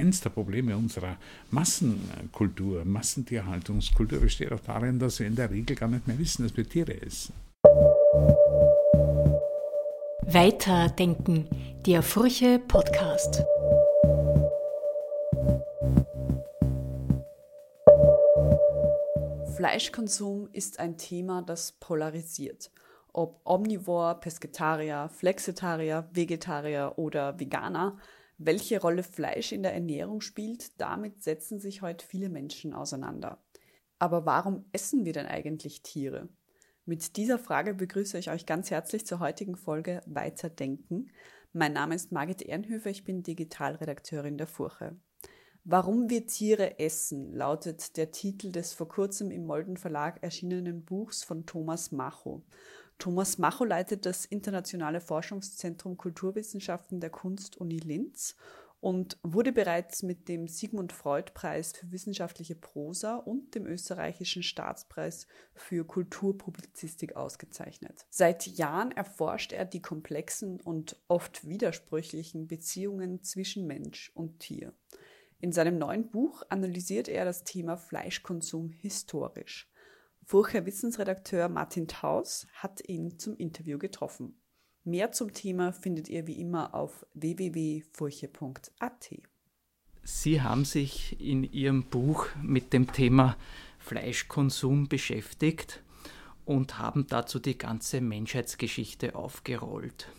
eins der Probleme unserer Massenkultur, Massentierhaltungskultur besteht auch darin, dass wir in der Regel gar nicht mehr wissen, dass wir Tiere essen. Weiterdenken, der Furche Podcast. Fleischkonsum ist ein Thema, das polarisiert. Ob Omnivore, Pesketarier, Flexitarier, Vegetarier oder Veganer, welche Rolle Fleisch in der Ernährung spielt, damit setzen sich heute viele Menschen auseinander. Aber warum essen wir denn eigentlich Tiere? Mit dieser Frage begrüße ich euch ganz herzlich zur heutigen Folge Weiterdenken. Mein Name ist Margit Ehrenhöfer, ich bin Digitalredakteurin der Furche. Warum wir Tiere essen, lautet der Titel des vor kurzem im Molden Verlag erschienenen Buchs von Thomas Macho. Thomas Macho leitet das Internationale Forschungszentrum Kulturwissenschaften der Kunst-Uni Linz und wurde bereits mit dem Sigmund Freud Preis für wissenschaftliche Prosa und dem österreichischen Staatspreis für Kulturpublizistik ausgezeichnet. Seit Jahren erforscht er die komplexen und oft widersprüchlichen Beziehungen zwischen Mensch und Tier. In seinem neuen Buch analysiert er das Thema Fleischkonsum historisch. Furcher Wissensredakteur Martin Taus hat ihn zum Interview getroffen. Mehr zum Thema findet ihr wie immer auf www.furche.at. Sie haben sich in Ihrem Buch mit dem Thema Fleischkonsum beschäftigt und haben dazu die ganze Menschheitsgeschichte aufgerollt.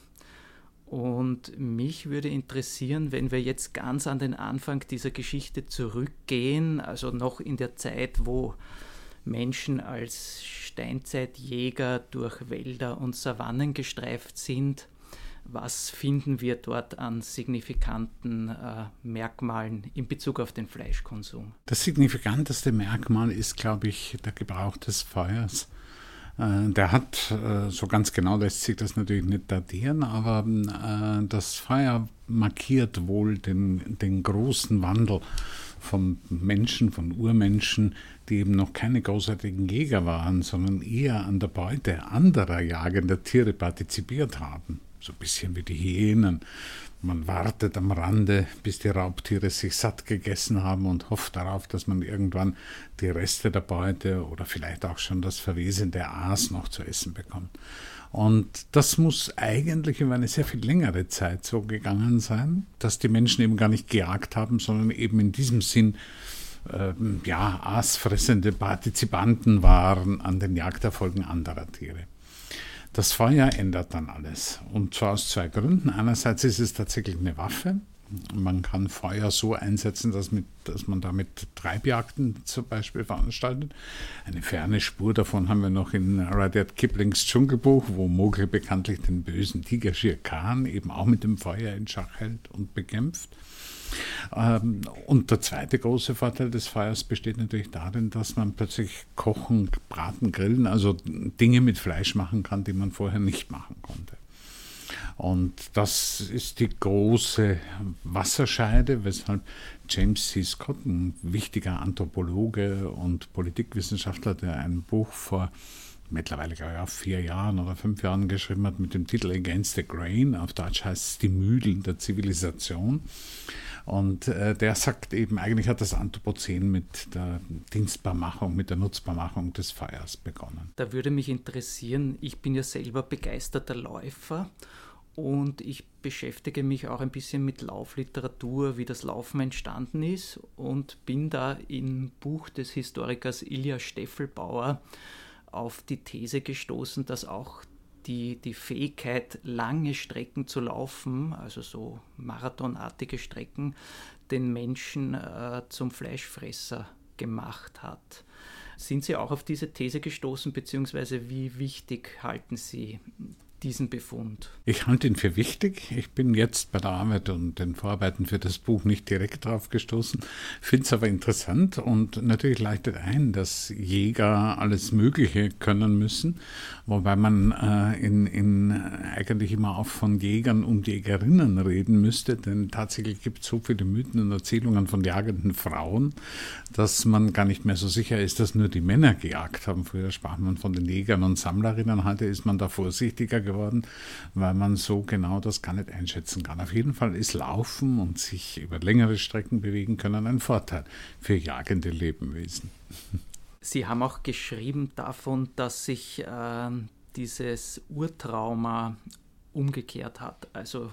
Und mich würde interessieren, wenn wir jetzt ganz an den Anfang dieser Geschichte zurückgehen, also noch in der Zeit, wo Menschen als Steinzeitjäger durch Wälder und Savannen gestreift sind. Was finden wir dort an signifikanten äh, Merkmalen in Bezug auf den Fleischkonsum? Das signifikanteste Merkmal ist, glaube ich, der Gebrauch des Feuers. Äh, der hat, äh, so ganz genau lässt sich das natürlich nicht datieren, aber äh, das Feuer markiert wohl den, den großen Wandel von Menschen, von Urmenschen, die eben noch keine großartigen Jäger waren, sondern eher an der Beute anderer jagender Tiere partizipiert haben. So ein bisschen wie die Hyänen. Man wartet am Rande, bis die Raubtiere sich satt gegessen haben und hofft darauf, dass man irgendwann die Reste der Beute oder vielleicht auch schon das verwesende Aas noch zu essen bekommt. Und das muss eigentlich über eine sehr viel längere Zeit so gegangen sein, dass die Menschen eben gar nicht gejagt haben, sondern eben in diesem Sinn äh, ja, aasfressende Partizipanten waren an den Jagderfolgen anderer Tiere. Das Feuer ändert dann alles. Und zwar aus zwei Gründen. Einerseits ist es tatsächlich eine Waffe. Man kann Feuer so einsetzen, dass, mit, dass man damit Treibjagden zum Beispiel veranstaltet. Eine ferne Spur davon haben wir noch in Rudyard Kiplings Dschungelbuch, wo Mogli bekanntlich den bösen Tiger Shere Khan eben auch mit dem Feuer in Schach hält und bekämpft. Ähm, und der zweite große Vorteil des Feuers besteht natürlich darin, dass man plötzlich kochen, braten, grillen, also Dinge mit Fleisch machen kann, die man vorher nicht machen konnte. Und das ist die große Wasserscheide, weshalb James C. Scott, ein wichtiger Anthropologe und Politikwissenschaftler, der ein Buch vor mittlerweile glaube auch vier Jahren oder fünf Jahren geschrieben hat mit dem Titel Against the Grain, auf Deutsch heißt es die Mühlen der Zivilisation. Und äh, der sagt eben, eigentlich hat das Anthropozän mit der Dienstbarmachung, mit der Nutzbarmachung des Feuers begonnen. Da würde mich interessieren, ich bin ja selber begeisterter Läufer und ich beschäftige mich auch ein bisschen mit Laufliteratur, wie das Laufen entstanden ist und bin da im Buch des Historikers Ilja Steffelbauer auf die These gestoßen, dass auch die, die Fähigkeit, lange Strecken zu laufen, also so marathonartige Strecken, den Menschen äh, zum Fleischfresser gemacht hat. Sind Sie auch auf diese These gestoßen, beziehungsweise wie wichtig halten Sie diesen Befund? Ich halte ihn für wichtig. Ich bin jetzt bei der Arbeit und den Vorarbeiten für das Buch nicht direkt drauf gestoßen, finde es aber interessant und natürlich leitet ein, dass Jäger alles Mögliche können müssen, wobei man äh, in, in eigentlich immer auch von Jägern und Jägerinnen reden müsste, denn tatsächlich gibt es so viele Mythen und Erzählungen von jagenden Frauen, dass man gar nicht mehr so sicher ist, dass nur die Männer gejagt haben. Früher sprach man von den Jägern und Sammlerinnen, heute ist man da vorsichtiger geworden geworden, weil man so genau das gar nicht einschätzen kann. Auf jeden Fall ist Laufen und sich über längere Strecken bewegen können ein Vorteil für jagende Lebewesen. Sie haben auch geschrieben davon, dass sich äh, dieses Urtrauma umgekehrt hat. Also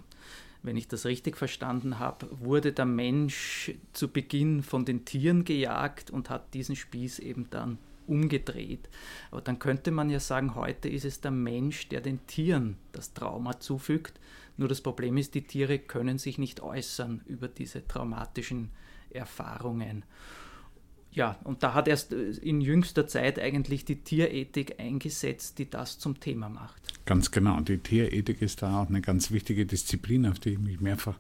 wenn ich das richtig verstanden habe, wurde der Mensch zu Beginn von den Tieren gejagt und hat diesen Spieß eben dann umgedreht. Aber dann könnte man ja sagen, heute ist es der Mensch, der den Tieren das Trauma zufügt. Nur das Problem ist, die Tiere können sich nicht äußern über diese traumatischen Erfahrungen. Ja, und da hat erst äh, in jüngster Zeit eigentlich die Tierethik eingesetzt, die das zum Thema macht. Ganz genau. Die Tierethik ist da auch eine ganz wichtige Disziplin, auf die ich mich mehrfach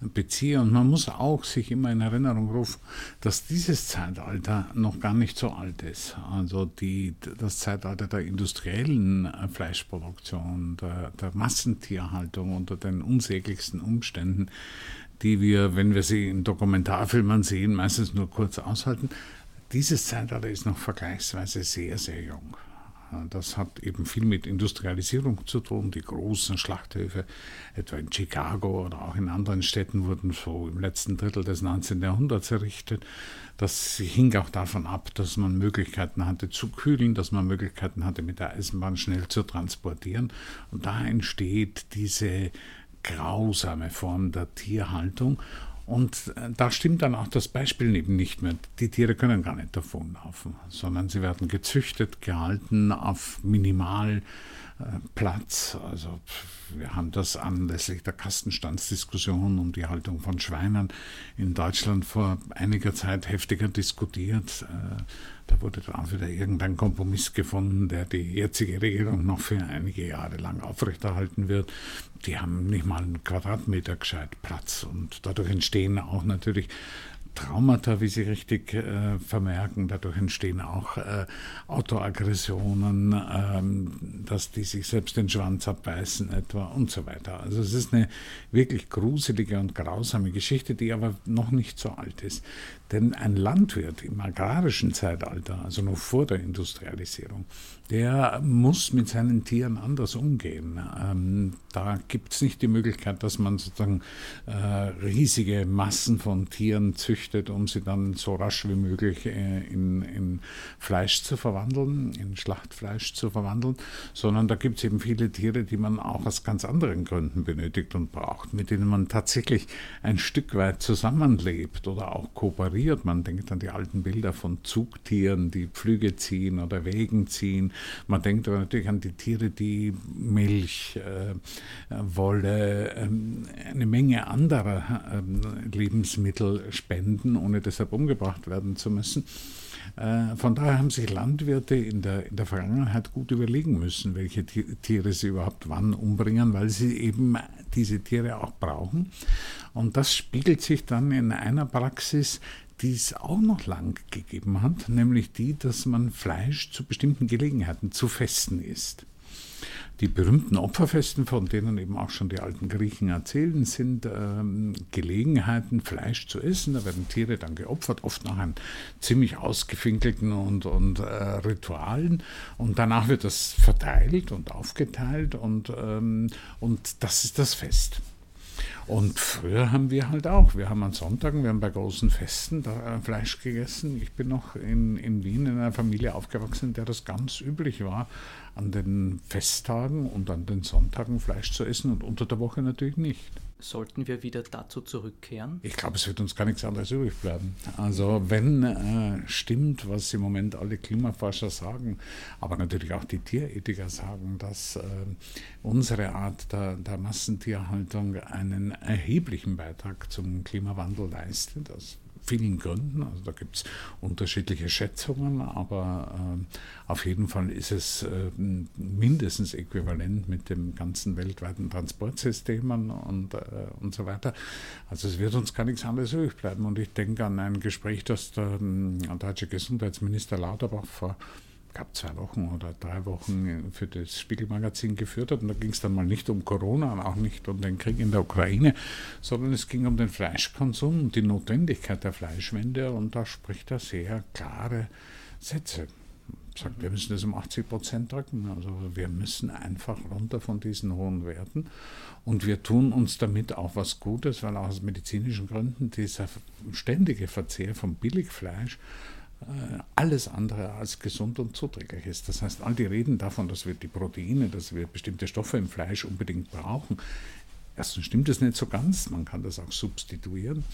beziehe. Und man muss auch sich immer in Erinnerung rufen, dass dieses Zeitalter noch gar nicht so alt ist. Also die, das Zeitalter der industriellen äh, Fleischproduktion, der, der Massentierhaltung unter den unsäglichsten Umständen, die wir, wenn wir sie in Dokumentarfilmen sehen, meistens nur kurz aushalten. Dieses Zeitalter ist noch vergleichsweise sehr, sehr jung. Das hat eben viel mit Industrialisierung zu tun. Die großen Schlachthöfe, etwa in Chicago oder auch in anderen Städten, wurden so im letzten Drittel des 19. Jahrhunderts errichtet. Das hing auch davon ab, dass man Möglichkeiten hatte zu kühlen, dass man Möglichkeiten hatte, mit der Eisenbahn schnell zu transportieren. Und da entsteht diese grausame Form der Tierhaltung. Und äh, da stimmt dann auch das Beispiel eben nicht mehr. Die Tiere können gar nicht davonlaufen, sondern sie werden gezüchtet, gehalten auf minimal Platz. Also wir haben das anlässlich der Kastenstandsdiskussion um die Haltung von Schweinen in Deutschland vor einiger Zeit heftiger diskutiert. Äh, da wurde dann wieder irgendein Kompromiss gefunden, der die jetzige Regierung noch für einige Jahre lang aufrechterhalten wird. Die haben nicht mal einen Quadratmeter gescheit Platz und dadurch entstehen auch natürlich Traumata, wie Sie richtig äh, vermerken. Dadurch entstehen auch äh, Autoaggressionen, ähm, dass die sich selbst den Schwanz abbeißen etwa und so weiter. Also es ist eine wirklich gruselige und grausame Geschichte, die aber noch nicht so alt ist. Denn ein Landwirt im agrarischen Zeitalter, also noch vor der Industrialisierung, der muss mit seinen Tieren anders umgehen. Ähm, da gibt es nicht die Möglichkeit, dass man sozusagen äh, riesige Massen von Tieren züchtet, um sie dann so rasch wie möglich äh, in, in, Fleisch zu verwandeln, in Schlachtfleisch zu verwandeln, sondern da gibt es eben viele Tiere, die man auch aus ganz anderen Gründen benötigt und braucht, mit denen man tatsächlich ein Stück weit zusammenlebt oder auch kooperiert. Man denkt an die alten Bilder von Zugtieren, die Pflüge ziehen oder Wegen ziehen. Man denkt aber natürlich an die Tiere, die Milch, äh, Wolle, äh, eine Menge anderer äh, Lebensmittel spenden, ohne deshalb umgebracht werden zu müssen. Äh, von daher haben sich Landwirte in der, in der Vergangenheit gut überlegen müssen, welche Tiere sie überhaupt wann umbringen, weil sie eben diese Tiere auch brauchen. Und das spiegelt sich dann in einer Praxis, die es auch noch lang gegeben hat, nämlich die, dass man Fleisch zu bestimmten Gelegenheiten zu Festen isst. Die berühmten Opferfesten, von denen eben auch schon die alten Griechen erzählen, sind ähm, Gelegenheiten, Fleisch zu essen. Da werden Tiere dann geopfert, oft nach einem ziemlich ausgefinkelten und, und äh, Ritualen. Und danach wird das verteilt und aufgeteilt und, ähm, und das ist das Fest. Und früher haben wir halt auch, wir haben an Sonntagen, wir haben bei großen Festen da, äh, Fleisch gegessen. Ich bin noch in, in Wien in einer Familie aufgewachsen, in der das ganz üblich war, an den Festtagen und an den Sonntagen Fleisch zu essen und unter der Woche natürlich nicht. Sollten wir wieder dazu zurückkehren? Ich glaube, es wird uns gar nichts anderes übrig bleiben. Also wenn äh, stimmt, was im Moment alle Klimaforscher sagen, aber natürlich auch die Tierethiker sagen, dass äh, unsere Art der, der Massentierhaltung einen erheblichen Beitrag zum Klimawandel leistet. Das vielen Gründen. Also da gibt es unterschiedliche Schätzungen, aber äh, auf jeden Fall ist es äh, mindestens äquivalent mit dem ganzen weltweiten Transportsystem und, äh, und so weiter. Also es wird uns gar nichts anderes übrig bleiben. Und ich denke an ein Gespräch, das der, der deutsche Gesundheitsminister Lauterbach vor gab zwei Wochen oder drei Wochen für das Spiegelmagazin geführt hat. Und da ging es dann mal nicht um Corona und auch nicht um den Krieg in der Ukraine, sondern es ging um den Fleischkonsum und die Notwendigkeit der Fleischwende. Und da spricht er sehr klare Sätze. sagt, wir müssen das um 80 Prozent drücken. Also wir müssen einfach runter von diesen hohen Werten. Und wir tun uns damit auch was Gutes, weil auch aus medizinischen Gründen dieser ständige Verzehr von Billigfleisch alles andere als gesund und zuträglich ist. Das heißt, all die reden davon, dass wir die Proteine, dass wir bestimmte Stoffe im Fleisch unbedingt brauchen. Erstens stimmt es nicht so ganz, man kann das auch substituieren.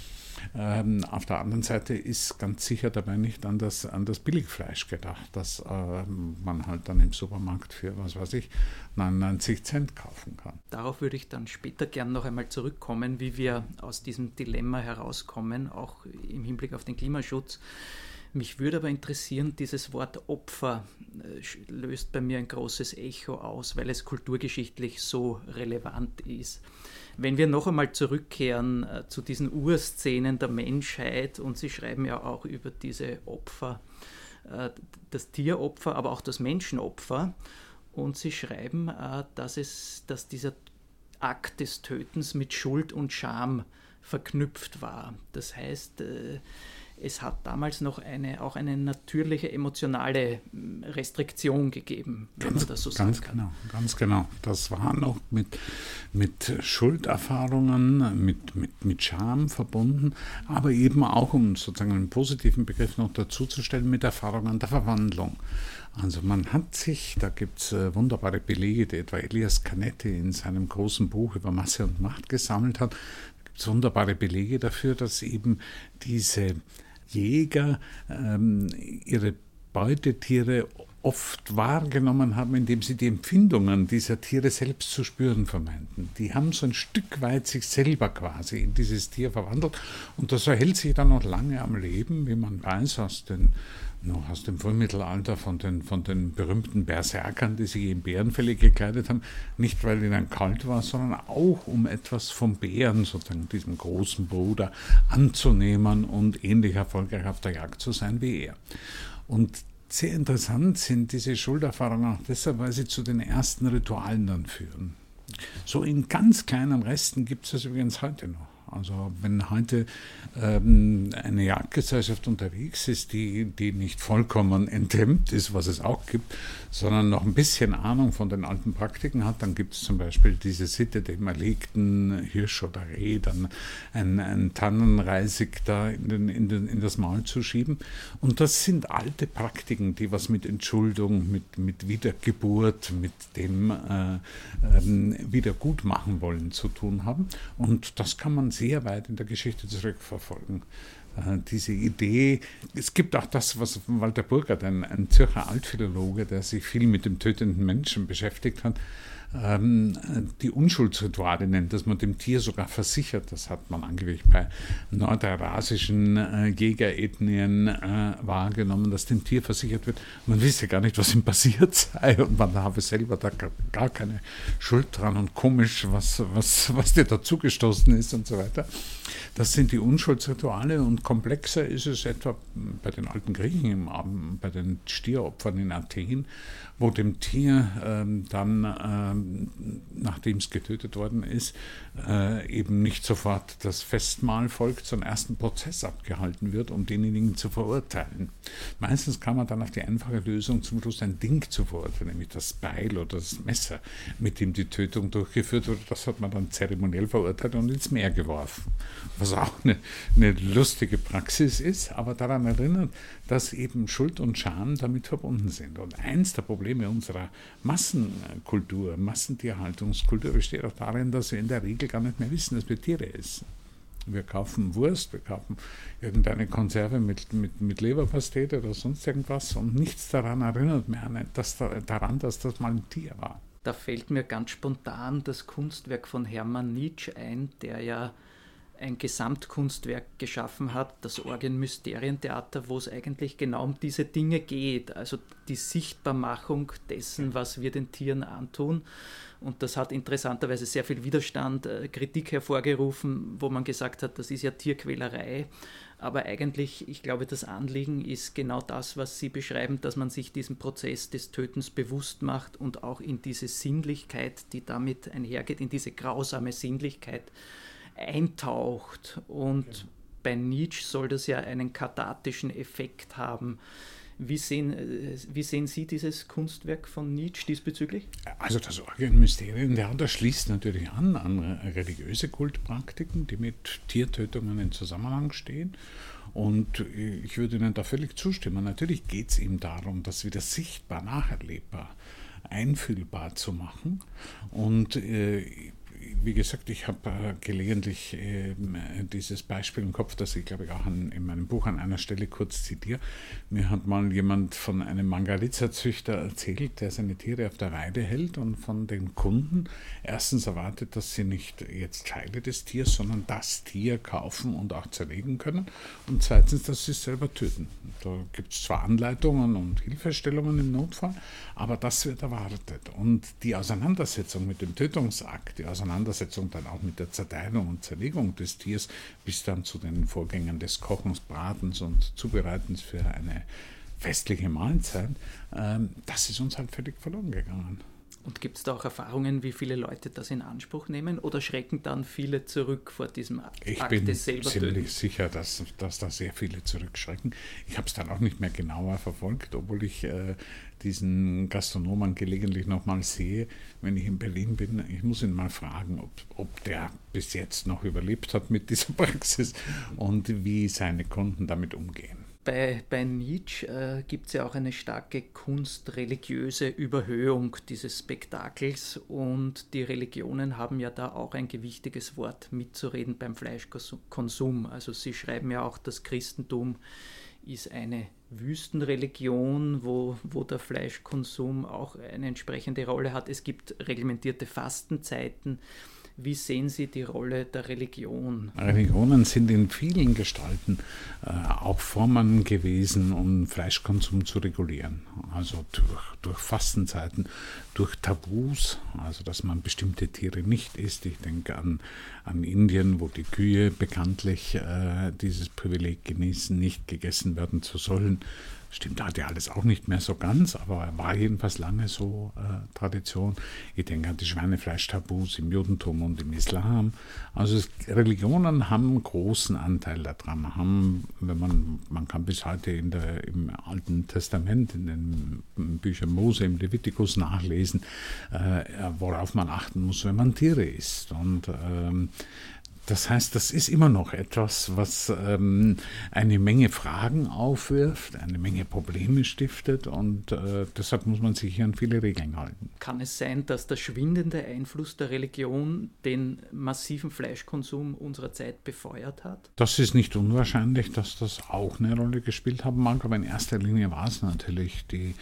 Ähm, auf der anderen Seite ist ganz sicher dabei nicht an das, an das Billigfleisch gedacht, das äh, man halt dann im Supermarkt für, was weiß ich, 99 Cent kaufen kann. Darauf würde ich dann später gern noch einmal zurückkommen, wie wir aus diesem Dilemma herauskommen, auch im Hinblick auf den Klimaschutz. Mich würde aber interessieren, dieses Wort Opfer äh, löst bei mir ein großes Echo aus, weil es kulturgeschichtlich so relevant ist. Wenn wir noch einmal zurückkehren äh, zu diesen Urszenen der Menschheit, und Sie schreiben ja auch über diese Opfer, äh, das Tieropfer, aber auch das Menschenopfer, und Sie schreiben, dass, es, dass dieser Akt des Tötens mit Schuld und Scham verknüpft war. Das heißt, es hat damals noch eine, auch eine natürliche emotionale hm, Restriktion gegeben, wenn ganz, man das so ganz sagen Genau, ganz genau. Das war noch mit, mit Schulderfahrungen, mit, mit, mit Scham verbunden, aber eben auch, um sozusagen einen positiven Begriff noch dazuzustellen, mit Erfahrungen der Verwandlung. Also man hat sich, da gibt es äh, wunderbare Belege, die etwa Elias Canetti in seinem großen Buch über Masse und Macht gesammelt hat, gibt es wunderbare Belege dafür, dass eben diese Jäger ähm, ihre Beutetiere oft wahrgenommen haben, indem sie die Empfindungen dieser Tiere selbst zu spüren vermeinten. Die haben so ein Stück weit sich selber quasi in dieses Tier verwandelt und das erhält sich dann noch lange am Leben, wie man weiß aus den noch aus dem Vormittelalter von den, von den berühmten Berserkern, die sich in Bärenfälle gekleidet haben, nicht weil ihnen kalt war, sondern auch um etwas vom Bären, sozusagen diesem großen Bruder, anzunehmen und ähnlich erfolgreich auf der Jagd zu sein wie er. Und sehr interessant sind diese Schulderfahrungen auch deshalb, weil sie zu den ersten Ritualen dann führen. So in ganz kleinen Resten gibt es das übrigens heute noch. Also wenn heute ähm, eine Jagdgesellschaft unterwegs ist, die, die nicht vollkommen enthemmt ist, was es auch gibt, sondern noch ein bisschen Ahnung von den alten Praktiken hat, dann gibt es zum Beispiel diese Sitte, dem erlegten Hirsch oder Reh dann ein, ein Tannenreisig da in, den, in, den, in das Maul zu schieben. Und das sind alte Praktiken, die was mit Entschuldung, mit, mit Wiedergeburt, mit dem äh, ähm, Wiedergutmachen wollen zu tun haben. Und das kann man sehr weit in der Geschichte zurückverfolgen. Äh, diese Idee, es gibt auch das, was Walter Burgert, ein, ein Zürcher Altphilologe, der sich viel mit dem tötenden Menschen beschäftigt hat, ähm, die Unschuldsrituale nennt, dass man dem Tier sogar versichert. Das hat man angeblich bei nordeurasischen äh, Jägerethnien äh, wahrgenommen, dass dem Tier versichert wird, man wisse gar nicht, was ihm passiert sei und man habe selber da gar keine Schuld dran und komisch, was, was, was dir dazugestoßen ist und so weiter. Das sind die Unschuldsrituale und komplexer ist es etwa bei den alten Griechen, bei den Stieropfern in Athen, wo dem Tier ähm, dann, ähm, nachdem es getötet worden ist, äh, eben nicht sofort das Festmahl folgt, sondern erst ein Prozess abgehalten wird, um denjenigen zu verurteilen. Meistens kann man dann auf die einfache Lösung zum Schluss ein Ding zu verurteilen, nämlich das Beil oder das Messer, mit dem die Tötung durchgeführt wurde. Das hat man dann zeremoniell verurteilt und ins Meer geworfen. Was auch eine, eine lustige Praxis ist, aber daran erinnert, dass eben Schuld und Scham damit verbunden sind. Und eins der Probleme unserer Massenkultur, Massentierhaltungskultur besteht auch darin, dass wir in der Regel gar nicht mehr wissen, dass wir Tiere essen. Wir kaufen Wurst, wir kaufen irgendeine Konserve mit, mit, mit Leberpastete oder sonst irgendwas und nichts daran erinnert mehr dass, daran, dass das mal ein Tier war. Da fällt mir ganz spontan das Kunstwerk von Hermann Nietzsche ein, der ja ein Gesamtkunstwerk geschaffen hat, das Orgien-Mysterientheater, wo es eigentlich genau um diese Dinge geht, also die Sichtbarmachung dessen, was wir den Tieren antun. Und das hat interessanterweise sehr viel Widerstand, äh, Kritik hervorgerufen, wo man gesagt hat, das ist ja Tierquälerei. Aber eigentlich, ich glaube, das Anliegen ist genau das, was Sie beschreiben, dass man sich diesen Prozess des Tötens bewusst macht und auch in diese Sinnlichkeit, die damit einhergeht, in diese grausame Sinnlichkeit eintaucht. Und genau. bei Nietzsche soll das ja einen kathartischen Effekt haben. Wie sehen, äh, wie sehen Sie dieses Kunstwerk von Nietzsche diesbezüglich? Also das Orgenmysterientheater schließt natürlich an an religiöse Kultpraktiken, die mit Tiertötungen in Zusammenhang stehen. Und ich würde Ihnen da völlig zustimmen. Natürlich geht es ihm darum, das wieder sichtbar, nacherlebbar, einfühlbar zu machen. Und äh, wie gesagt, ich habe äh, gelegentlich äh, dieses Beispiel im Kopf, das ich glaube ich auch an, in meinem Buch an einer Stelle kurz zitiere. Mir hat mal jemand von einem Mangalitza-Züchter erzählt, der seine Tiere auf der Weide hält und von den Kunden erstens erwartet, dass sie nicht jetzt Teile des Tiers, sondern das Tier kaufen und auch zerlegen können und zweitens, dass sie es selber töten. Da gibt es zwar Anleitungen und Hilfestellungen im Notfall, aber das wird erwartet. Und die Auseinandersetzung mit dem Tötungsakt, die Auseinandersetzung dann auch mit der Zerteilung und Zerlegung des Tiers, bis dann zu den Vorgängen des Kochens, Bratens und Zubereitens für eine festliche Mahlzeit, ähm, das ist uns halt völlig verloren gegangen. Und gibt es da auch Erfahrungen, wie viele Leute das in Anspruch nehmen oder schrecken dann viele zurück vor diesem Akt ich bin des ziemlich Töten? sicher, dass, dass da sehr viele zurückschrecken. Ich habe es dann auch nicht mehr genauer verfolgt, obwohl ich äh, diesen Gastronomen gelegentlich nochmal sehe, wenn ich in Berlin bin. Ich muss ihn mal fragen, ob, ob der bis jetzt noch überlebt hat mit dieser Praxis und wie seine Kunden damit umgehen. Bei, bei Nietzsche äh, gibt es ja auch eine starke kunstreligiöse Überhöhung dieses Spektakels und die Religionen haben ja da auch ein gewichtiges Wort mitzureden beim Fleischkonsum. Also sie schreiben ja auch, das Christentum ist eine Wüstenreligion, wo, wo der Fleischkonsum auch eine entsprechende Rolle hat. Es gibt reglementierte Fastenzeiten. Wie sehen Sie die Rolle der Religion? Religionen sind in vielen Gestalten äh, auch Formen gewesen, um Fleischkonsum zu regulieren. Also durch, durch Fastenzeiten, durch Tabus, also dass man bestimmte Tiere nicht isst. Ich denke an, an Indien, wo die Kühe bekanntlich äh, dieses Privileg genießen, nicht gegessen werden zu sollen. Stimmt, hat ja alles auch nicht mehr so ganz, aber war jedenfalls lange so äh, Tradition. Ich denke an die Schweinefleischtabus im Judentum und im Islam. Also es, Religionen haben einen großen Anteil daran. Haben, wenn man, man kann bis heute in der, im Alten Testament, in den Büchern Mose, im Levitikus nachlesen, äh, worauf man achten muss, wenn man Tiere isst. Und ähm, das heißt, das ist immer noch etwas, was ähm, eine Menge Fragen aufwirft, eine Menge Probleme stiftet und äh, deshalb muss man sich hier an viele Regeln halten. Kann es sein, dass der schwindende Einfluss der Religion den massiven Fleischkonsum unserer Zeit befeuert hat? Das ist nicht unwahrscheinlich, dass das auch eine Rolle gespielt haben mag, aber in erster Linie war es natürlich die,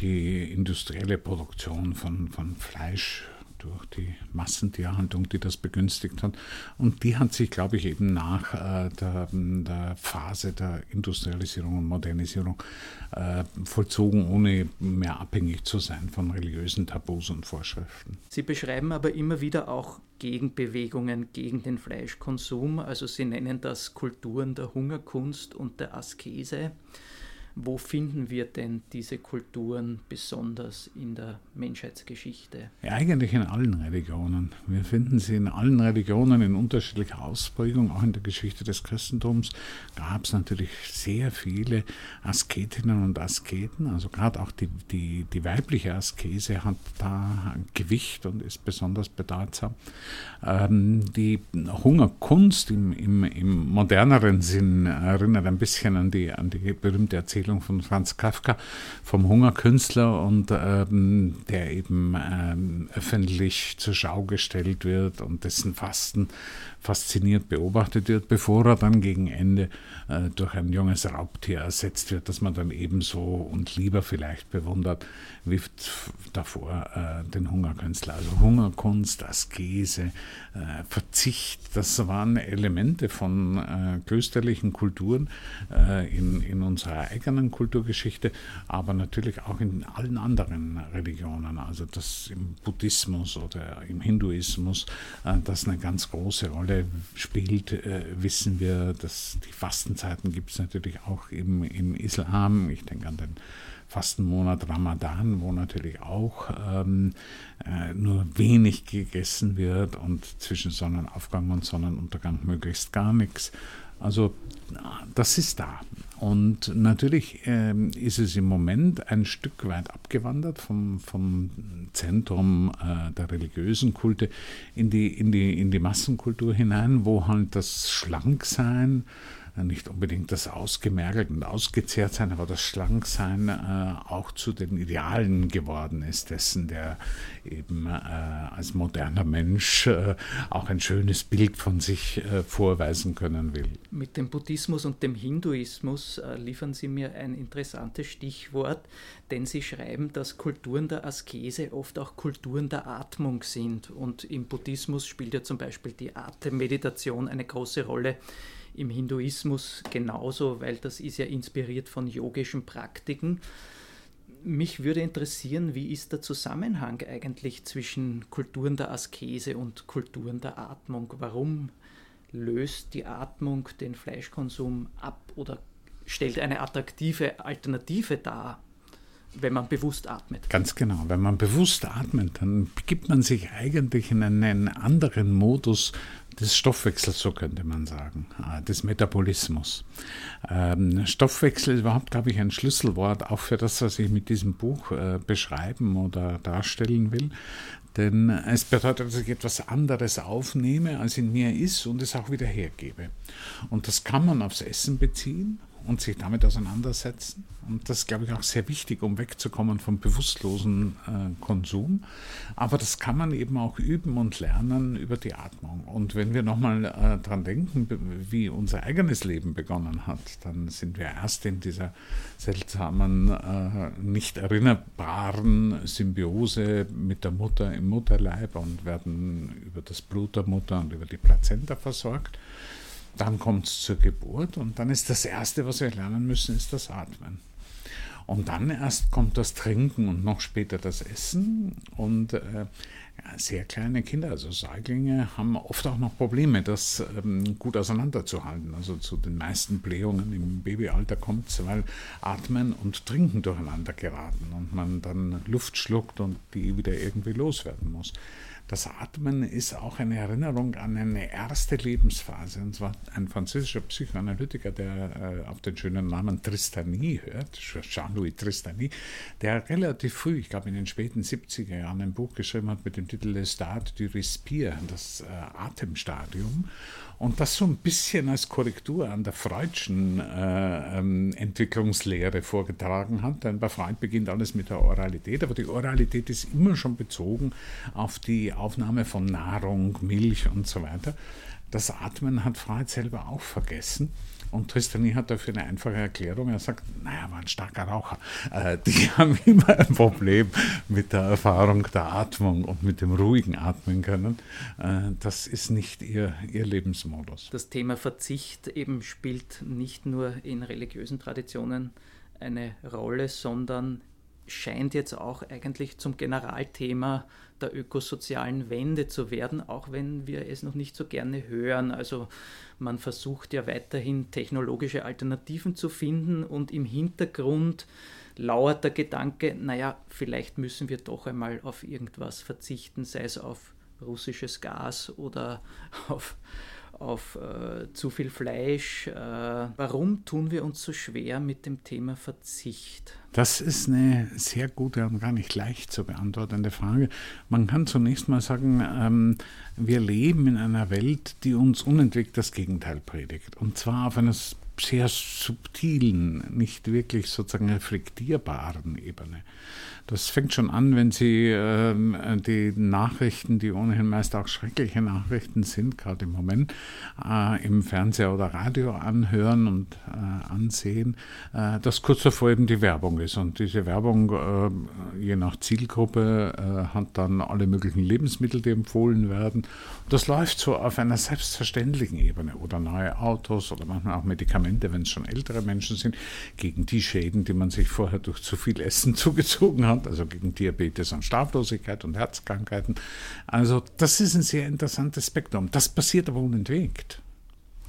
die industrielle Produktion von, von Fleisch durch die Massentierhaltung, die das begünstigt hat. Und die hat sich, glaube ich, eben nach äh, der, der, Phase der Industrialisierung und Modernisierung äh, vollzogen, ohne mehr abhängig zu sein von religiösen Tabus und Vorschriften. Sie beschreiben aber immer wieder auch Gegenbewegungen gegen den Fleischkonsum. Also Sie nennen das Kulturen der Hungerkunst und der Askese. Wo finden wir denn diese Kulturen besonders in der Menschheitsgeschichte? Ja, eigentlich in allen Religionen. Wir finden sie in allen Religionen in unterschiedlicher Ausprägung. Auch in der Geschichte des Christentums gab es natürlich sehr viele Asketinnen und Asketen. Also gerade auch die, die, die weibliche Askese hat da Gewicht und ist besonders bedeutsam. Ähm, die Hungerkunst im, im, im moderneren Sinn erinnert ein bisschen an die, an die berühmte Erzählung Erzählung von Franz Kafka vom Hungerkünstler und ähm, der eben ähm, öffentlich zur Schau gestellt wird und dessen Fasten fasziniert beobachtet wird, bevor er dann gegen Ende äh, durch ein junges Raubtier ersetzt wird, das man dann ebenso und lieber vielleicht bewundert wie davor äh, den Hungerkünstler. Also Hungerkunst, Askese, äh, Verzicht, das waren Elemente von äh, klösterlichen Kulturen äh, in, in unserer eigenen Kulturgeschichte, aber natürlich auch in allen anderen Religionen, also das im Buddhismus oder im Hinduismus, äh, das eine ganz große Rolle Rolle spielt, äh, wissen wir, dass die Fastenzeiten gibt es natürlich auch im, im Islam. Ich denke an den Fastenmonat Ramadan, wo natürlich auch ähm, äh, nur wenig gegessen wird und zwischen Sonnenaufgang und Sonnenuntergang möglichst gar nichts. Also das ist da. Und natürlich ähm, ist es im Moment ein Stück weit abgewandert vom, vom Zentrum äh, der religiösen Kulte in die, in, die, in die Massenkultur hinein, wo halt das Schlanksein, nicht unbedingt das Ausgemergelt und ausgezehrt sein, aber das Schlanksein äh, auch zu den Idealen geworden ist, dessen, der eben äh, als moderner Mensch äh, auch ein schönes Bild von sich äh, vorweisen können will. Mit dem Buddhismus und dem Hinduismus äh, liefern Sie mir ein interessantes Stichwort, denn Sie schreiben, dass Kulturen der Askese oft auch Kulturen der Atmung sind. Und im Buddhismus spielt ja zum Beispiel die Atemmeditation eine große Rolle im Hinduismus genauso, weil das ist ja inspiriert von yogischen Praktiken. Mich würde interessieren, wie ist der Zusammenhang eigentlich zwischen Kulturen der Askese und Kulturen der Atmung? Warum löst die Atmung den Fleischkonsum ab oder stellt eine attraktive Alternative dar? wenn man bewusst atmet. Ganz genau. Wenn man bewusst atmet, dann begibt man sich eigentlich in einen anderen Modus des Stoffwechsels, so könnte man sagen, äh, des Metabolismus. Ähm, Stoffwechsel ist überhaupt, glaube ich, ein Schlüsselwort auch für das, was ich mit diesem Buch äh, beschreiben oder darstellen will. Denn es bedeutet, dass ich etwas anderes aufnehme, als in mir ist und es auch wieder hergebe. Und das kann man aufs Essen beziehen und sich damit auseinandersetzen. Und das ist, glaube ich, auch sehr wichtig, um wegzukommen vom bewusstlosen äh, Konsum. Aber das kann man eben auch üben und lernen über die Atmung. Und wenn wir nochmal äh, daran denken, wie unser eigenes Leben begonnen hat, dann sind wir erst in dieser seltsamen, äh, nicht erinnerbaren Symbiose mit der Mutter im Mutterleib und werden über das Blut der Mutter und über die Plazenta versorgt. Dann kommt es zur Geburt und dann ist das Erste, was wir lernen müssen, ist das Atmen. Und dann erst kommt das Trinken und noch später das Essen. Und äh, sehr kleine Kinder, also Säuglinge, haben oft auch noch Probleme, das ähm, gut auseinanderzuhalten. Also zu den meisten Blähungen im Babyalter kommt es, weil Atmen und Trinken durcheinander geraten und man dann Luft schluckt und die wieder irgendwie loswerden muss. Das Atmen ist auch eine Erinnerung an eine erste Lebensphase. Und zwar ein französischer Psychoanalytiker, der äh, auf den schönen Namen Tristany hört, Jean-Louis Tristany, der relativ früh, ich glaube in den späten 70er Jahren, ein Buch geschrieben hat mit dem Titel Le Stade du Respire, das äh, Atemstadium. Und das so ein bisschen als Korrektur an der Freudschen äh, ähm, Entwicklungslehre vorgetragen hat. Denn bei Freud beginnt alles mit der Oralität, aber die Oralität ist immer schon bezogen auf die Aufnahme von Nahrung, Milch und so weiter. Das Atmen hat Freud selber auch vergessen. Und Tristani hat dafür eine einfache Erklärung. Er sagt, naja, war ein starker Raucher. Äh, die haben immer ein Problem mit der Erfahrung der Atmung und mit dem ruhigen Atmen können. Äh, das ist nicht ihr, ihr Lebensmodus. Das Thema Verzicht eben spielt nicht nur in religiösen Traditionen eine Rolle, sondern scheint jetzt auch eigentlich zum Generalthema der ökosozialen Wende zu werden, auch wenn wir es noch nicht so gerne hören. Also man versucht ja weiterhin technologische Alternativen zu finden und im Hintergrund lauert der Gedanke, naja, vielleicht müssen wir doch einmal auf irgendwas verzichten, sei es auf russisches Gas oder auf auf äh, zu viel Fleisch. Äh, warum tun wir uns so schwer mit dem Thema Verzicht? Das ist eine sehr gute und gar nicht leicht zu beantwortende Frage. Man kann zunächst mal sagen, ähm, wir leben in einer Welt, die uns unentwegt das Gegenteil predigt. Und zwar auf einer sehr subtilen, nicht wirklich sozusagen reflektierbaren Ebene. Das fängt schon an, wenn Sie äh, die Nachrichten, die ohnehin meist auch schreckliche Nachrichten sind, gerade im Moment, äh, im Fernseher oder Radio anhören und äh, ansehen, äh, dass kurz davor eben die Werbung ist. Und diese Werbung, äh, je nach Zielgruppe, äh, hat dann alle möglichen Lebensmittel, die empfohlen werden. Das läuft so auf einer selbstverständlichen Ebene oder neue Autos oder manchmal auch Medikamente, wenn es schon ältere Menschen sind, gegen die Schäden, die man sich vorher durch zu viel Essen zugezogen hat, also gegen Diabetes und Schlaflosigkeit und Herzkrankheiten. Also das ist ein sehr interessantes Spektrum. Das passiert aber unentwegt.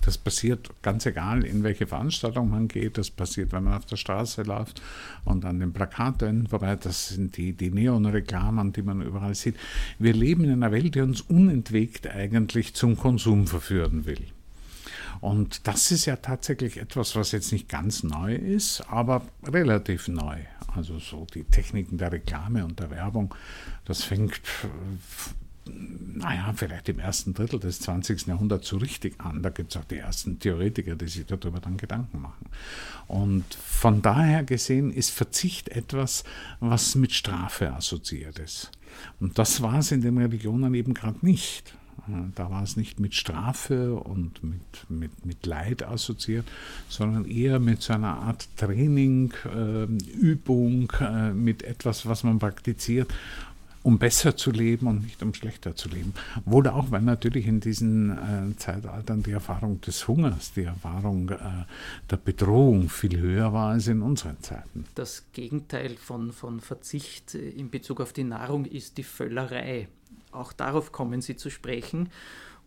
Das passiert ganz egal, in welche Veranstaltung man geht. Das passiert, wenn man auf der Straße läuft und an den Plakaten vorbei. Das sind die, die Neonreklamen, die man überall sieht. Wir leben in einer Welt, die uns unentwegt eigentlich zum Konsum verführen will. Und das ist ja tatsächlich etwas, was jetzt nicht ganz neu ist, aber relativ neu. Also so die Techniken der Reklame und der Werbung, das fängt naja, vielleicht im ersten Drittel des 20. Jahrhunderts so richtig an. Da gibt es auch die ersten Theoretiker, die sich darüber dann Gedanken machen. Und von daher gesehen ist Verzicht etwas, was mit Strafe assoziiert ist. Und das war es in den Religionen eben gerade nicht. Da war es nicht mit Strafe und mit, mit, mit Leid assoziiert, sondern eher mit so einer Art Training, äh, Übung, äh, mit etwas, was man praktiziert um besser zu leben und nicht um schlechter zu leben. Wohl auch, weil natürlich in diesen äh, Zeitaltern die Erfahrung des Hungers, die Erfahrung äh, der Bedrohung viel höher war als in unseren Zeiten. Das Gegenteil von, von Verzicht in Bezug auf die Nahrung ist die Völlerei. Auch darauf kommen Sie zu sprechen.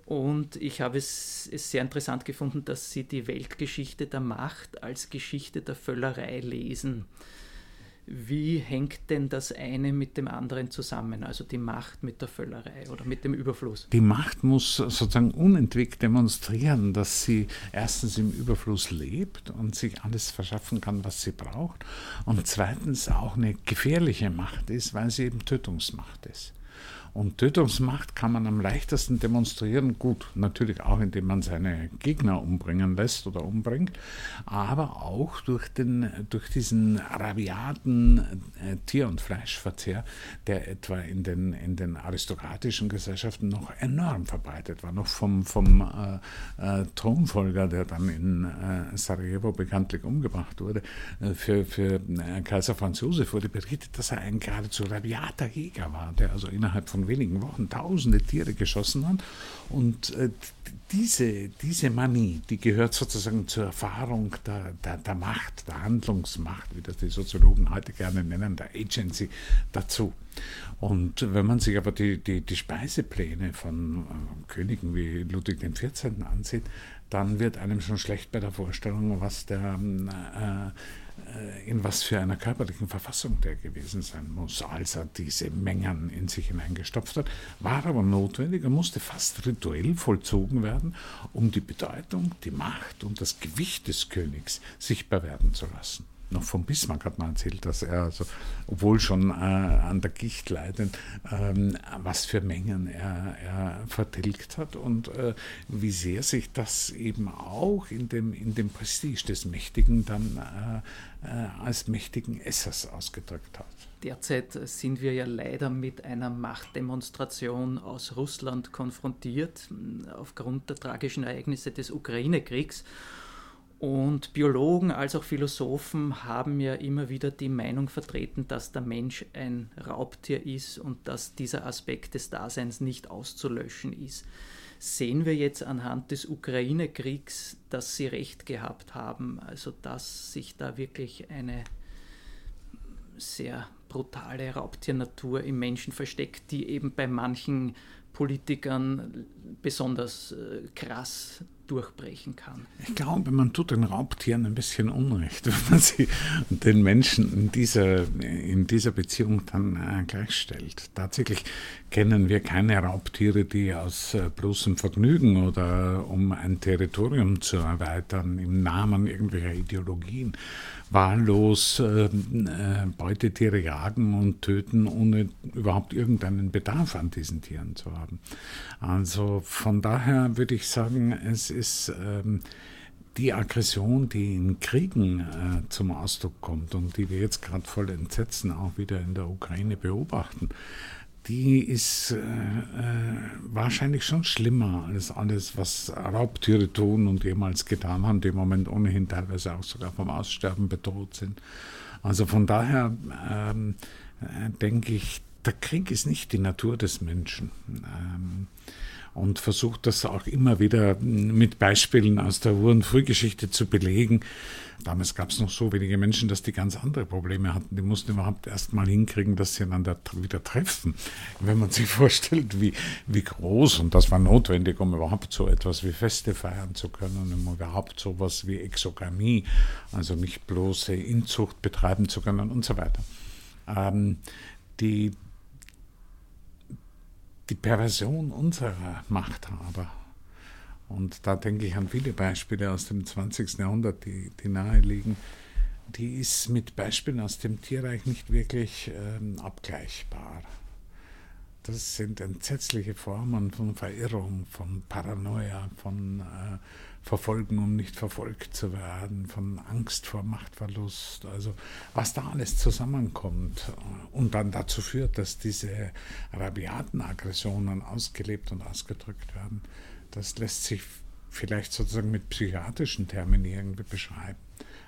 Und ich habe es, es, sehr interessant gefunden, dass Sie die Weltgeschichte der Macht als Geschichte der Völlerei lesen. Wie hängt denn das eine mit dem anderen zusammen, also die Macht mit der Völlerei oder mit dem Überfluss? Die Macht muss sozusagen unentwegt demonstrieren, dass sie erstens im Überfluss lebt und sich alles verschaffen kann, was sie braucht, und zweitens auch eine gefährliche Macht ist, weil sie eben Tötungsmacht ist. Und Tötungsmacht kann man am leichtesten demonstrieren, gut, natürlich auch indem man seine Gegner umbringen lässt oder umbringt, aber auch durch, den, durch diesen rabiaten äh, Tier- und Fleischverzehr, der etwa in den, in den aristokratischen Gesellschaften noch enorm verbreitet war, noch vom, vom äh, äh, Thronfolger, der dann in äh, Sarajevo bekanntlich umgebracht wurde, äh, für, für äh, Kaiser Franz Josef wurde berichtet, dass er ein geradezu rabiater Jäger war, der also innerhalb von wenigen Wochen tausende Tiere geschossen hat. Und äh, diese, diese Manie, die gehört sozusagen zur Erfahrung der, der, der Macht, der Handlungsmacht, wie das die Soziologen heute gerne nennen, der Agency dazu. Und wenn man sich aber die, die, die Speisepläne von äh, Königen wie Ludwig XIV. ansieht, dann wird einem schon schlecht bei der Vorstellung, was der äh, äh, in was für einer körperlichen Verfassung der gewesen sein muss, als er diese Mengen in sich hineingestopft hat, war aber notwendig, er musste fast rituell vollzogen werden, um die Bedeutung, die Macht und das Gewicht des Königs sichtbar werden zu lassen noch von Bismarck hat man erzählt, dass er, also, obwohl schon äh, an der Gicht leidend, ähm, was für Mengen er, er vertilgt hat und äh, wie sehr sich das eben auch in dem, in dem Prestige des Mächtigen dann äh, äh als mächtigen Essers ausgedrückt hat. Derzeit sind wir ja leider mit einer Machtdemonstration aus Russland konfrontiert, aufgrund der tragischen Ereignisse des Ukraine-Kriegs. Und Biologen als auch Philosophen haben ja immer wieder die Meinung vertreten, dass der Mensch ein Raubtier ist und dass dieser Aspekt des Daseins nicht auszulöschen ist. Sehen wir jetzt anhand des Ukraine-Kriegs, dass sie recht gehabt haben, also dass sich da wirklich eine sehr brutale Raubtiernatur im Menschen versteckt, die eben bei manchen Politikern besonders äh, krass durchbrechen kann. Ich glaube, man tut den Raubtieren ein bisschen Unrecht, wenn man sie den Menschen in dieser, in dieser Beziehung dann äh, gleichstellt. Tatsächlich kennen wir keine Raubtiere, die aus äh, bloßem Vergnügen oder um ein Territorium zu erweitern im Namen irgendwelcher Ideologien wahllos äh, äh, Beutetiere jagen und töten, ohne überhaupt irgendeinen Bedarf an diesen Tieren zu haben. Also von daher würde ich sagen, es ist ähm, die Aggression, die in Kriegen äh, zum Ausdruck kommt und die wir jetzt gerade voll Entsetzen auch wieder in der Ukraine beobachten, die ist äh, äh, wahrscheinlich schon schlimmer als alles, was Raubtiere tun und jemals getan haben, die im Moment ohnehin teilweise auch sogar vom Aussterben bedroht sind. Also von daher ähm, äh, denke ich, der Krieg ist nicht die Natur des Menschen. Ähm, und versucht das auch immer wieder mit Beispielen aus der und Frühgeschichte zu belegen. Damals gab es noch so wenige Menschen, dass die ganz andere Probleme hatten. Die mussten überhaupt erst mal hinkriegen, dass sie einander wieder treffen. Wenn man sich vorstellt, wie, wie groß, und das war notwendig, um überhaupt so etwas wie Feste feiern zu können, um überhaupt so etwas wie Exogamie, also nicht bloße Inzucht betreiben zu können und so weiter. Ähm, die, die Perversion unserer Machthaber Und da denke ich an viele Beispiele aus dem 20. Jahrhundert, die, die nahe liegen. Die ist mit Beispielen aus dem Tierreich nicht wirklich ähm, abgleichbar. Das sind entsetzliche Formen von Verirrung, von Paranoia, von äh, Verfolgen, um nicht verfolgt zu werden, von Angst vor Machtverlust. Also was da alles zusammenkommt und dann dazu führt, dass diese rabiaten Aggressionen ausgelebt und ausgedrückt werden, das lässt sich vielleicht sozusagen mit psychiatrischen Termini irgendwie beschreiben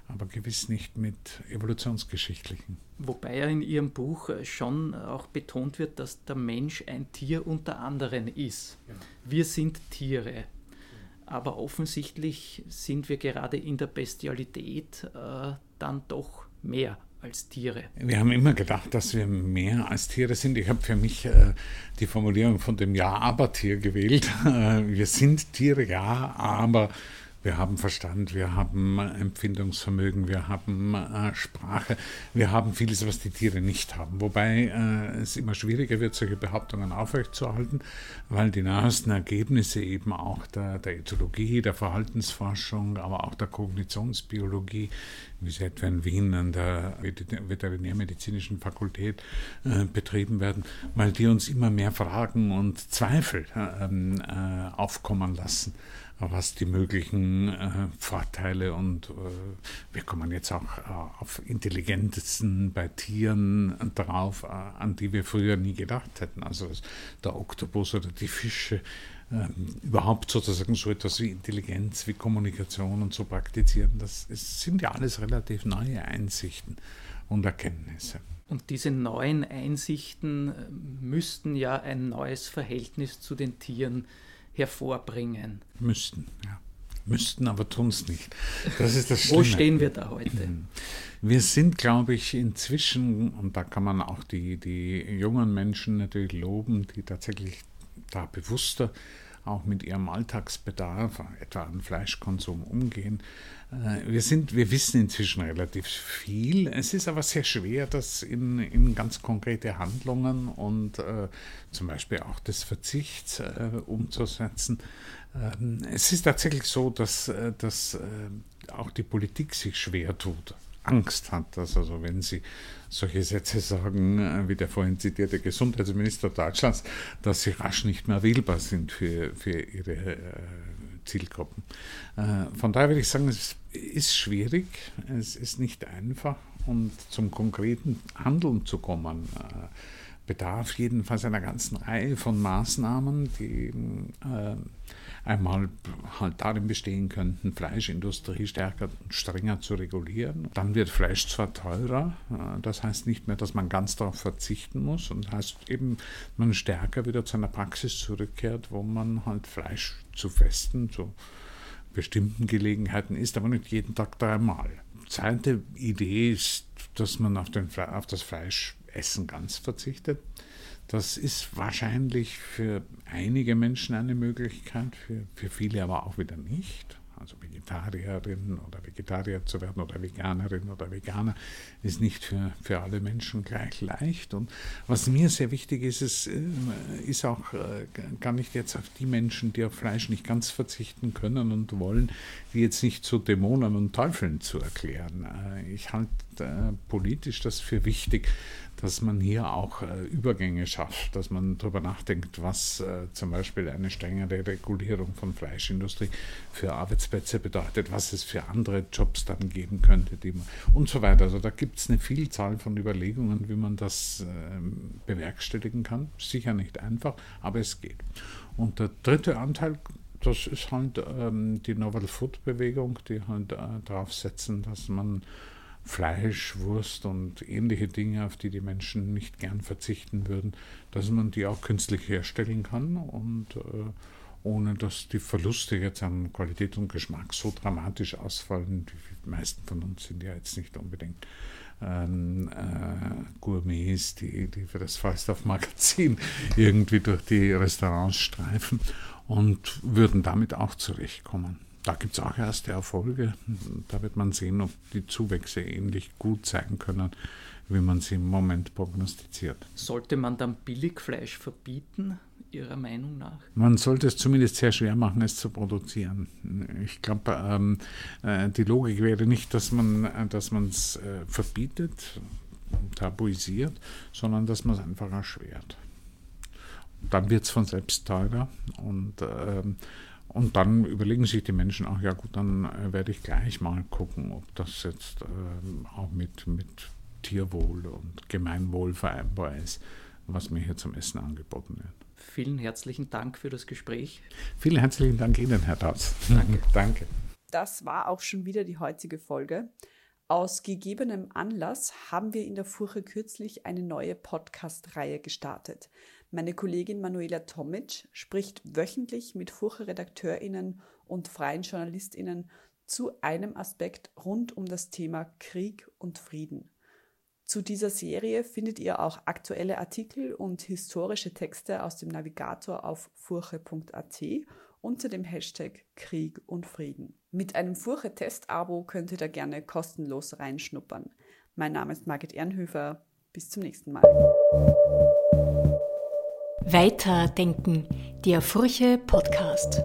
aber gewiss nicht mit evolutionsgeschichtlichen. Wobei ja in Ihrem Buch schon auch betont wird, dass der Mensch ein Tier unter anderen ist. Ja. Wir sind Tiere. Aber offensichtlich sind wir gerade in der Bestialität äh, dann doch mehr als Tiere. Wir haben immer gedacht, dass wir mehr als Tiere sind. Ich habe für mich äh, die Formulierung von dem Ja-Aber-Tier gewählt. Äh, wir sind Tiere, ja, aber wir haben Verstand, wir haben Empfindungsvermögen, wir haben äh, Sprache, wir haben vieles, was die Tiere nicht haben. Wobei äh, es immer schwieriger wird, solche Behauptungen aufrechtzuerhalten, weil die nahesten Ergebnisse eben auch der, der Ethologie, der Verhaltensforschung, aber auch der Kognitionsbiologie, wie sie etwa in Wien an der Veterinärmedizinischen Fakultät äh, betrieben werden, weil die uns immer mehr Fragen und Zweifel ähm, äh, aufkommen lassen was die möglichen äh, Vorteile und äh, wir kommen jetzt auch äh, auf Intelligenzen bei Tieren drauf, äh, an die wir früher nie gedacht hätten. Also der Oktopus oder die Fische, ähm, überhaupt sozusagen so etwas wie Intelligenz, wie Kommunikation und so praktizieren, das ist, sind ja alles relativ neue Einsichten und Erkenntnisse. Und diese neuen Einsichten äh, müssten ja ein neues Verhältnis zu den Tieren hervorbringen. Müssten, ja. Müssten, aber tun es nicht. Das ist das Wo stehen wir da heute? Mhm. Wir sind, glaube ich, inzwischen, und da kann man auch die, die jungen Menschen natürlich loben, die tatsächlich da bewusster auch mit ihrem Alltagsbedarf, etwa an Fleischkonsum umgehen. Äh, wir, sind, wir wissen inzwischen relativ viel. Es ist aber sehr schwer, das in, in ganz konkrete Handlungen und äh, zum Beispiel auch des Verzichts äh, umzusetzen. Ähm, es ist tatsächlich so, dass, äh, dass äh, auch die Politik sich schwer tut. Angst hat, dass also wenn sie solche Sätze sagen, äh, wie der vorhin zitierte Gesundheitsminister Deutschlands, dass sie rasch nicht mehr wählbar sind für, für ihre äh, Zielgruppen. Äh, von daher würde ich sagen, es ist schwierig, es ist nicht einfach und zum konkreten Handeln zu kommen bedarf jedenfalls einer ganzen Reihe von Maßnahmen, die äh, einmal halt darin bestehen könnten, Fleischindustrie stärker und strenger zu regulieren. Dann wird Fleisch zwar teurer, äh, das heißt nicht mehr, dass man ganz darauf verzichten muss und heißt eben, man stärker wieder zu einer Praxis zurückkehrt, wo man halt Fleisch zu festen, zu bestimmten Gelegenheiten isst, aber nicht jeden Tag dreimal. Zweite Idee ist, dass man auf, den, auf das Fleisch Essen ganz verzichtet. Das ist wahrscheinlich für einige Menschen eine Möglichkeit, für, für viele aber auch wieder nicht also Vegetarierin oder Vegetarier zu werden oder Veganerin oder Veganer, ist nicht für, für alle Menschen gleich leicht. Und was mir sehr wichtig ist, ist, äh, ist auch äh, gar nicht jetzt auf die Menschen, die auf Fleisch nicht ganz verzichten können und wollen, die jetzt nicht zu Dämonen und Teufeln zu erklären. Äh, ich halte politisch das für wichtig, dass man hier auch äh, Übergänge schafft, dass man darüber nachdenkt, was äh, zum Beispiel eine strengere Regulierung von Fleischindustrie für Arbeitsplätze bedeutet, was es für andere Jobs dann geben könnte, die man, und so weiter. Also da gibt es eine Vielzahl von Überlegungen, wie man das äh, bewerkstelligen kann. Sicher nicht einfach, aber es geht. Und der dritte Anteil das ist halt ähm, die Novel Food Bewegung, die halt äh, darauf setzen, dass man Fleisch, Wurst und ähnliche Dinge, auf die die Menschen nicht gern verzichten würden, dass man die auch künstlich herstellen kann und äh, ohne dass die Verluste jetzt an Qualität und Geschmack so dramatisch ausfallen. Die meisten von uns sind ja jetzt nicht unbedingt ähm, äh, Gourmets, die, die für das Falstaff-Magazin irgendwie durch die Restaurants streifen und würden damit auch zurechtkommen. Da gibt es auch erste Erfolge. Da wird man sehen, ob die Zuwächse ähnlich gut sein können, wie man sie im Moment prognostiziert. Sollte man dann Billigfleisch verbieten? Ihrer Meinung nach? Man sollte es zumindest sehr schwer machen, es zu produzieren. Ich glaube, ähm, äh, die Logik wäre nicht, dass man dass es äh, verbietet, tabuisiert, sondern dass man es einfach erschwert. Dann wird es von selbst teurer und ähm, und dann überlegen sich die Menschen auch, ja gut, dann äh, werde ich gleich mal gucken, ob das jetzt äh, auch mit, mit Tierwohl und Gemeinwohl vereinbar ist, was mir hier zum Essen angeboten wird. Vielen herzlichen Dank für das Gespräch. Vielen herzlichen Dank Ihnen, Herr Taus. Danke. Danke. Das war auch schon wieder die heutige Folge. Aus gegebenem Anlass haben wir in der Furche kürzlich eine neue Podcast-Reihe gestartet. Meine Kollegin Manuela Tomic spricht wöchentlich mit Furche-RedakteurInnen und freien JournalistInnen zu einem Aspekt rund um das Thema Krieg und Frieden. Zu dieser Serie findet ihr auch aktuelle Artikel und historische Texte aus dem Navigator auf furche.at unter dem Hashtag Krieg und Frieden. Mit einem Furche-Test-Abo könnt ihr da gerne kostenlos reinschnuppern. Mein Name ist Margit Ehrenhöfer. Bis zum nächsten Mal. Weiterdenken, der Furche Podcast.